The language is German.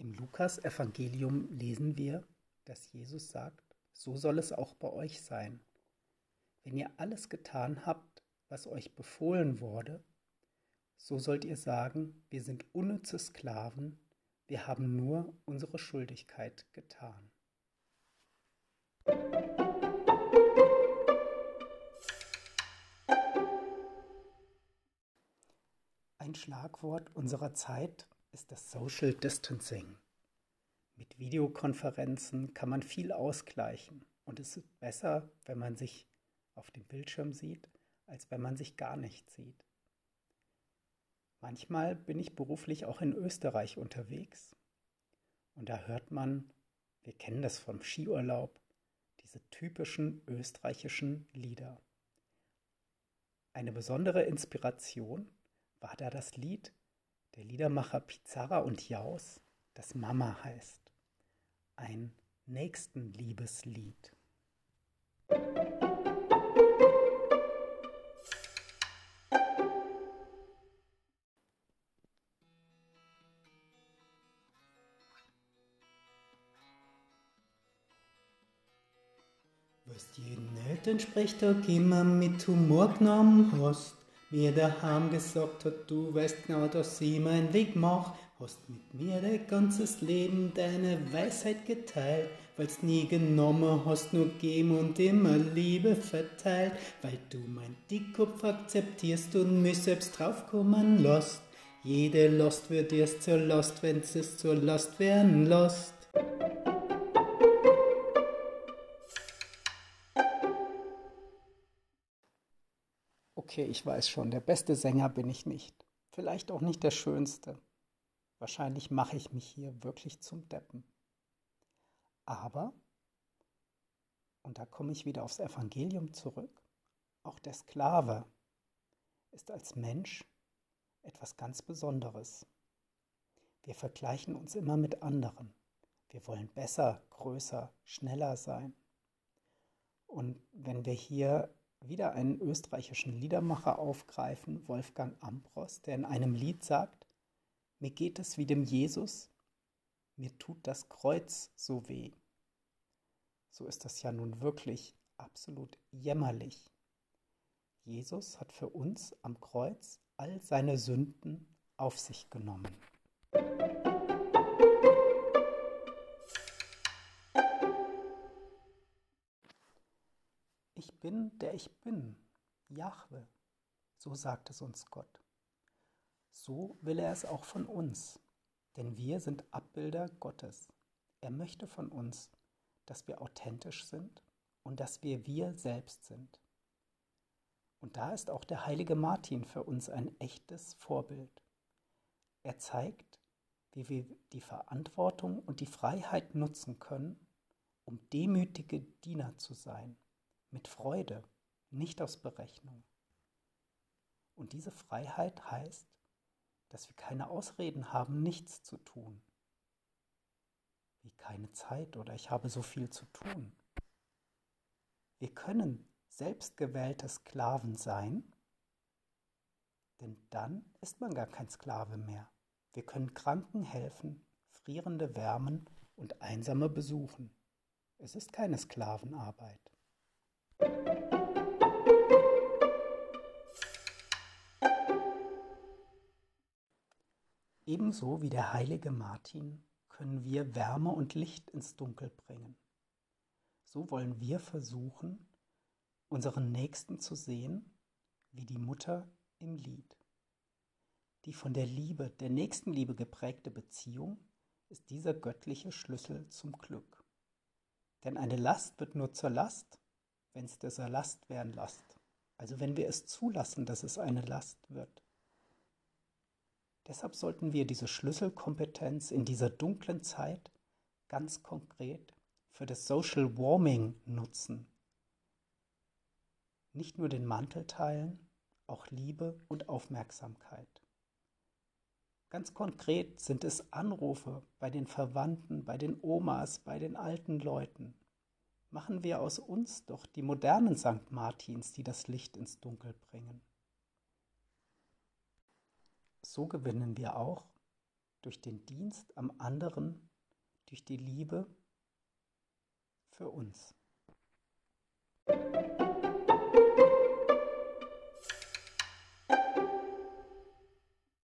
Im Lukas-Evangelium lesen wir, dass Jesus sagt, so soll es auch bei euch sein. Wenn ihr alles getan habt, was euch befohlen wurde, so sollt ihr sagen, wir sind unnütze Sklaven, wir haben nur unsere Schuldigkeit getan. Ein Schlagwort unserer Zeit ist das Social Distancing. Mit Videokonferenzen kann man viel ausgleichen und es ist besser, wenn man sich auf dem Bildschirm sieht, als wenn man sich gar nicht sieht. Manchmal bin ich beruflich auch in Österreich unterwegs und da hört man, wir kennen das vom Skiurlaub, diese typischen österreichischen Lieder. Eine besondere Inspiration war da das Lied der Liedermacher Pizarra und Jaus, das Mama heißt. Ein Nächstenliebeslied. Was dir nicht entspricht, da immer mit Humor genommen hast. Mir daheim gesagt hat, du weißt genau, dass ich meinen Weg mach. Hast mit mir dein ganzes Leben deine Weisheit geteilt, weil's nie genommen hast, nur geben und immer Liebe verteilt, weil du mein Dickkopf akzeptierst und mich selbst draufkommen lässt. Jede Last wird erst zur Last, wenn's es zur Last werden lässt. Okay, ich weiß schon, der beste Sänger bin ich nicht. Vielleicht auch nicht der schönste. Wahrscheinlich mache ich mich hier wirklich zum Deppen. Aber, und da komme ich wieder aufs Evangelium zurück, auch der Sklave ist als Mensch etwas ganz Besonderes. Wir vergleichen uns immer mit anderen. Wir wollen besser, größer, schneller sein. Und wenn wir hier wieder einen österreichischen Liedermacher aufgreifen, Wolfgang Ambros, der in einem Lied sagt, mir geht es wie dem Jesus, mir tut das Kreuz so weh. So ist das ja nun wirklich absolut jämmerlich. Jesus hat für uns am Kreuz all seine Sünden auf sich genommen. Bin, der ich bin, Jahwe. So sagt es uns Gott. So will er es auch von uns, denn wir sind Abbilder Gottes. Er möchte von uns, dass wir authentisch sind und dass wir wir selbst sind. Und da ist auch der heilige Martin für uns ein echtes Vorbild. Er zeigt, wie wir die Verantwortung und die Freiheit nutzen können, um demütige Diener zu sein mit Freude, nicht aus Berechnung. Und diese Freiheit heißt, dass wir keine Ausreden haben, nichts zu tun. Wie keine Zeit oder ich habe so viel zu tun. Wir können selbstgewählte Sklaven sein, denn dann ist man gar kein Sklave mehr. Wir können Kranken helfen, Frierende wärmen und Einsame besuchen. Es ist keine Sklavenarbeit. Ebenso wie der heilige Martin können wir Wärme und Licht ins Dunkel bringen. So wollen wir versuchen, unseren Nächsten zu sehen, wie die Mutter im Lied. Die von der Liebe, der Nächstenliebe geprägte Beziehung ist dieser göttliche Schlüssel zum Glück. Denn eine Last wird nur zur Last, wenn es dieser Last werden lässt. Also wenn wir es zulassen, dass es eine Last wird. Deshalb sollten wir diese Schlüsselkompetenz in dieser dunklen Zeit ganz konkret für das Social Warming nutzen. Nicht nur den Mantel teilen, auch Liebe und Aufmerksamkeit. Ganz konkret sind es Anrufe bei den Verwandten, bei den Omas, bei den alten Leuten machen wir aus uns doch die modernen St. Martins, die das Licht ins Dunkel bringen. So gewinnen wir auch durch den Dienst am anderen, durch die Liebe für uns.